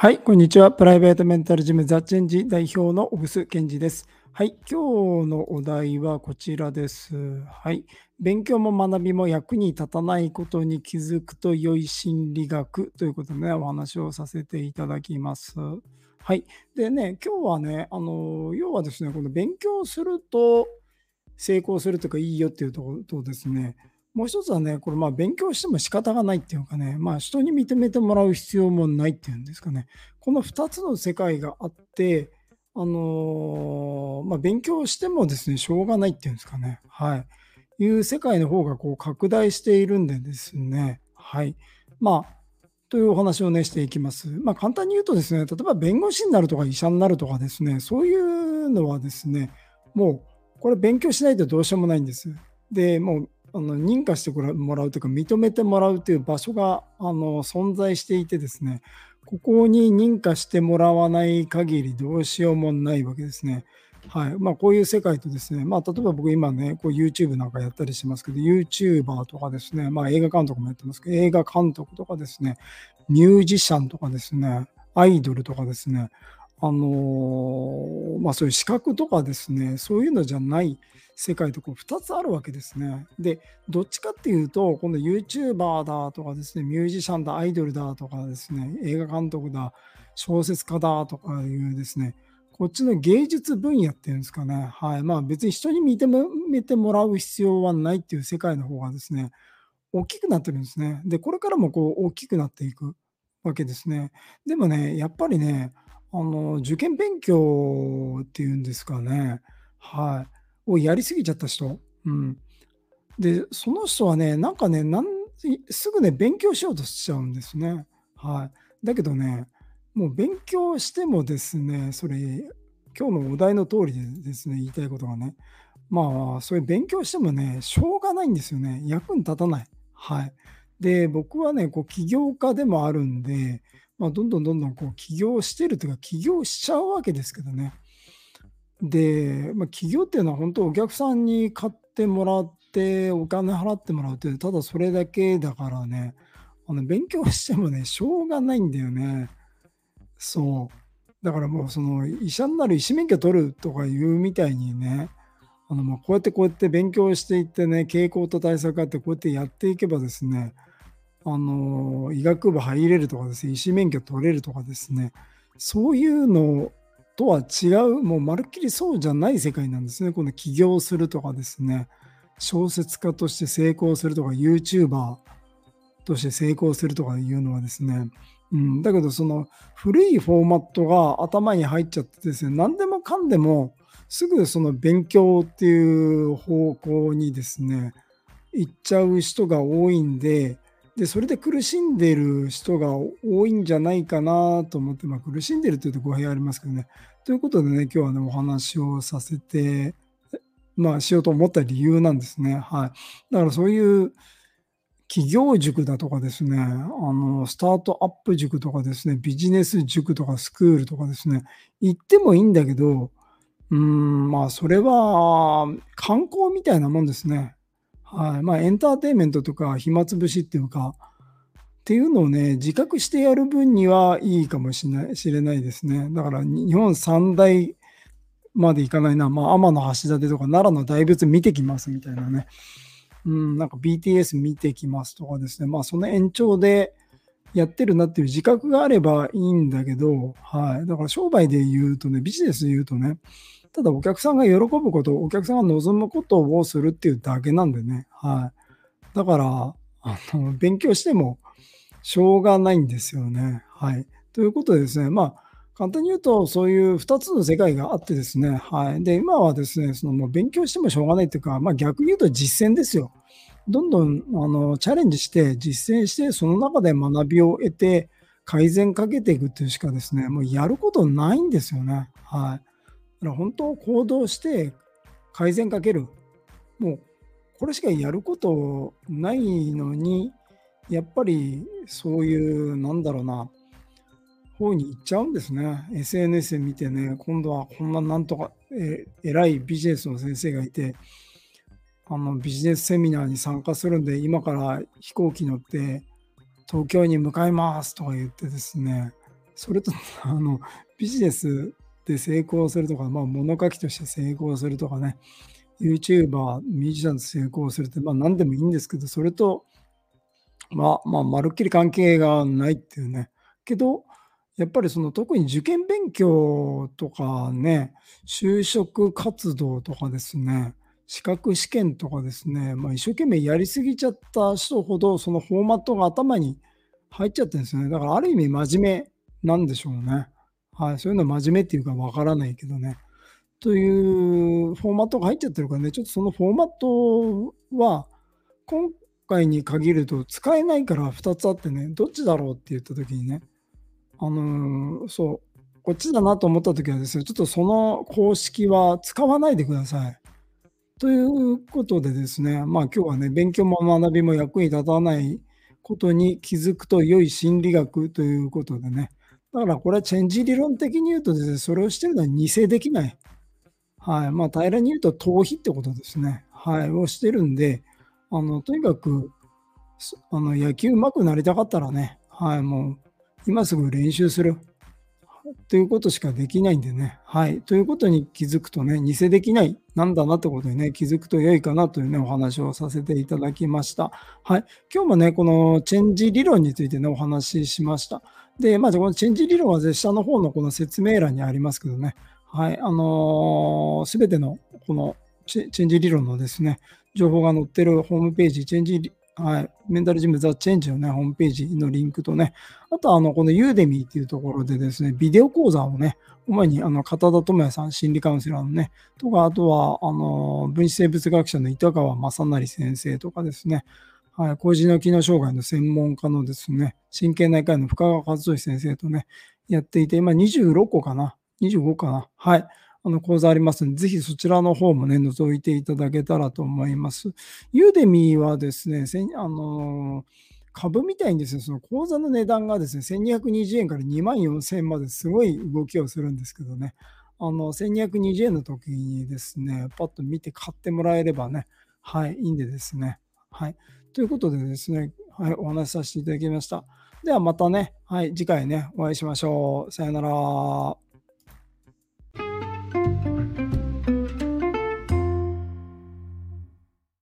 はい、こんにちは。プライベートメンタルジムザ・チェンジ代表の小楠健二です。はい、今日のお題はこちらです。はい、勉強も学びも役に立たないことに気づくと良い心理学ということでね、お話をさせていただきます。はい。でね、今日はね、あの、要はですね、この勉強すると成功するとかいいよっていうところとですね、もう一つはね、これま勉強しても仕方がないっていうかね、まあ人に認めてもらう必要もないっていうんですかね。この2つの世界があって、あのまあ、勉強してもですね、しょうがないっていうんですかね。はい。いう世界の方がこう拡大しているんでですね。はい。まあ、というお話をね、していきます。まあ、簡単に言うとですね、例えば弁護士になるとか医者になるとかですね、そういうのはですね、もう、これ勉強しないとどうしようもないんです。で、もう、あの認可してもらうというか、認めてもらうという場所があの存在していてですね、ここに認可してもらわない限りどうしようもないわけですね。はいまあ、こういう世界とですね、まあ、例えば僕今ね、こう YouTube なんかやったりしますけど、YouTuber とかですね、まあ、映画監督もやってますけど、映画監督とかですね、ミュージシャンとかですね、アイドルとかですね、あのまあ、そういう資格とかですね、そういうのじゃない世界とこう2つあるわけですね。で、どっちかっていうと、今度 YouTuber だとかですね、ミュージシャンだ、アイドルだとかですね、映画監督だ、小説家だとかいうですね、こっちの芸術分野っていうんですかね、はい。まあ別に人に認めてもらう必要はないっていう世界の方がですね、大きくなってるんですね。で、これからもこう大きくなっていくわけですね。でもね、やっぱりね、あの受験勉強っていうんですかね、はい。をやりすぎちゃった人。うん。で、その人はね、なんかね、なんすぐね、勉強しようとしちゃうんですね。はい。だけどね、もう勉強してもですね、それ、今日のお題の通りでですね、言いたいことがね、まあ、そういう勉強してもね、しょうがないんですよね。役に立たない。はい。で、僕はね、こう起業家でもあるんで、まあ、どんどんどんどんこう起業してるというか、起業しちゃうわけですけどね。で、まあ、起業っていうのは本当お客さんに買ってもらって、お金払ってもらうっていう、ただそれだけだからね、あの勉強してもね、しょうがないんだよね。そう。だからもうその医者になる医師免許取るとかいうみたいにね、あのまこうやってこうやって勉強していってね、傾向と対策があってこうやってやっていけばですね、あの医学部入れるとかですね、医師免許取れるとかですね、そういうのとは違う、もうまるっきりそうじゃない世界なんですね。この起業するとかですね、小説家として成功するとか、YouTuber として成功するとかいうのはですね、うん、だけどその古いフォーマットが頭に入っちゃってですね、何でもかんでもすぐその勉強っていう方向にですね、行っちゃう人が多いんで、で、それで苦しんでる人が多いんじゃないかなと思って、まあ、苦しんでるというと語弊ありますけどね。ということでね、今日はね、お話をさせて、まあ、しようと思った理由なんですね。はい。だからそういう企業塾だとかですね、あの、スタートアップ塾とかですね、ビジネス塾とかスクールとかですね、行ってもいいんだけど、うん、まあ、それは観光みたいなもんですね。はい。まあ、エンターテインメントとか暇つぶしっていうか、っていうのをね、自覚してやる分にはいいかもしれないしれないですね。だから、日本三大までいかないな、まあ、天橋立とか奈良の大仏見てきますみたいなね。うん、なんか BTS 見てきますとかですね。まあ、その延長でやってるなっていう自覚があればいいんだけど、はい。だから商売で言うとね、ビジネスで言うとね、ただお客さんが喜ぶこと、お客さんが望むことをするっていうだけなんでね。はい。だから、あの勉強してもしょうがないんですよね。はい。ということでですね、まあ、簡単に言うと、そういう2つの世界があってですね、はい。で、今はですね、そのもう勉強してもしょうがないというか、まあ逆に言うと実践ですよ。どんどんあのチャレンジして、実践して、その中で学びを得て、改善かけていくっていうしかですね、もうやることないんですよね。はい。だから本当行動して改善かける。もうこれしかやることないのに、やっぱりそういう、なんだろうな、方に行っちゃうんですね。SNS で見てね、今度はこんななんとか、え偉いビジネスの先生がいて、あのビジネスセミナーに参加するんで、今から飛行機乗って東京に向かいますとか言ってですね、それと、あの、ビジネスで成功するとか、まあ、物書きとして成功するとかね、YouTuber、ミュージシャンと成功するって、まあ、何でもいいんですけど、それと、まあ、まあ、まるっきり関係がないっていうね。けど、やっぱりその特に受験勉強とかね、就職活動とかですね、資格試験とかですね、まあ、一生懸命やりすぎちゃった人ほど、そのフォーマットが頭に入っちゃってるんですよね。だからある意味真面目なんでしょうね。はい、そういうのは真面目っていうかわからないけどね。というフォーマットが入っちゃってるからね、ちょっとそのフォーマットは今回に限ると使えないから2つあってね、どっちだろうって言った時にね、あのー、そう、こっちだなと思った時はですね、ちょっとその公式は使わないでください。ということでですね、まあ今日はね、勉強も学びも役に立たないことに気づくと良い心理学ということでね、だからこれはチェンジ理論的に言うとですね、それをしてるのは偽できない。はい。まあ平らに言うと逃避ってことですね。はい。をしてるんで、あの、とにかく、あの野球上手くなりたかったらね、はい。もう今すぐ練習する。ということしかできないんでね。はい。ということに気づくとね、偽できないなんだなってことにね、気づくと良いかなというね、お話をさせていただきました。はい。今日もね、このチェンジ理論についてね、お話ししました。で、まあ、このチェンジ理論は下の方のこの説明欄にありますけどね、はい、あのす、べてのこのチェンジ理論のですね、情報が載ってるホームページ、チェンジ、はい、メンタルジムザ・チェンジのね、ホームページのリンクとね、あとあの、このユーデミーっていうところでですね、ビデオ講座をね、主にあの片田智也さん、心理カウンセラーのね、とか、あとは、あの、分子生物学者の板川正成先生とかですね、はい、工事の機能障害の専門家のですね、神経内科医の深川和俊先生とね、やっていて、今26個かな ?25 かな？はい。あの講座ありますので、ぜひそちらの方もね、覗いていただけたらと思います。ユーデミーはですね、あの株みたいにですね、その講座の値段がですね、1220円から2万4000円まですごい動きをするんですけどね、あの、1220円の時にですね、パッと見て買ってもらえればね、はい、いいんでですね。はい。ということでですね、はい、お話しさせていただきました。ではまたね、はい、次回ね、お会いしましょう。さよなら。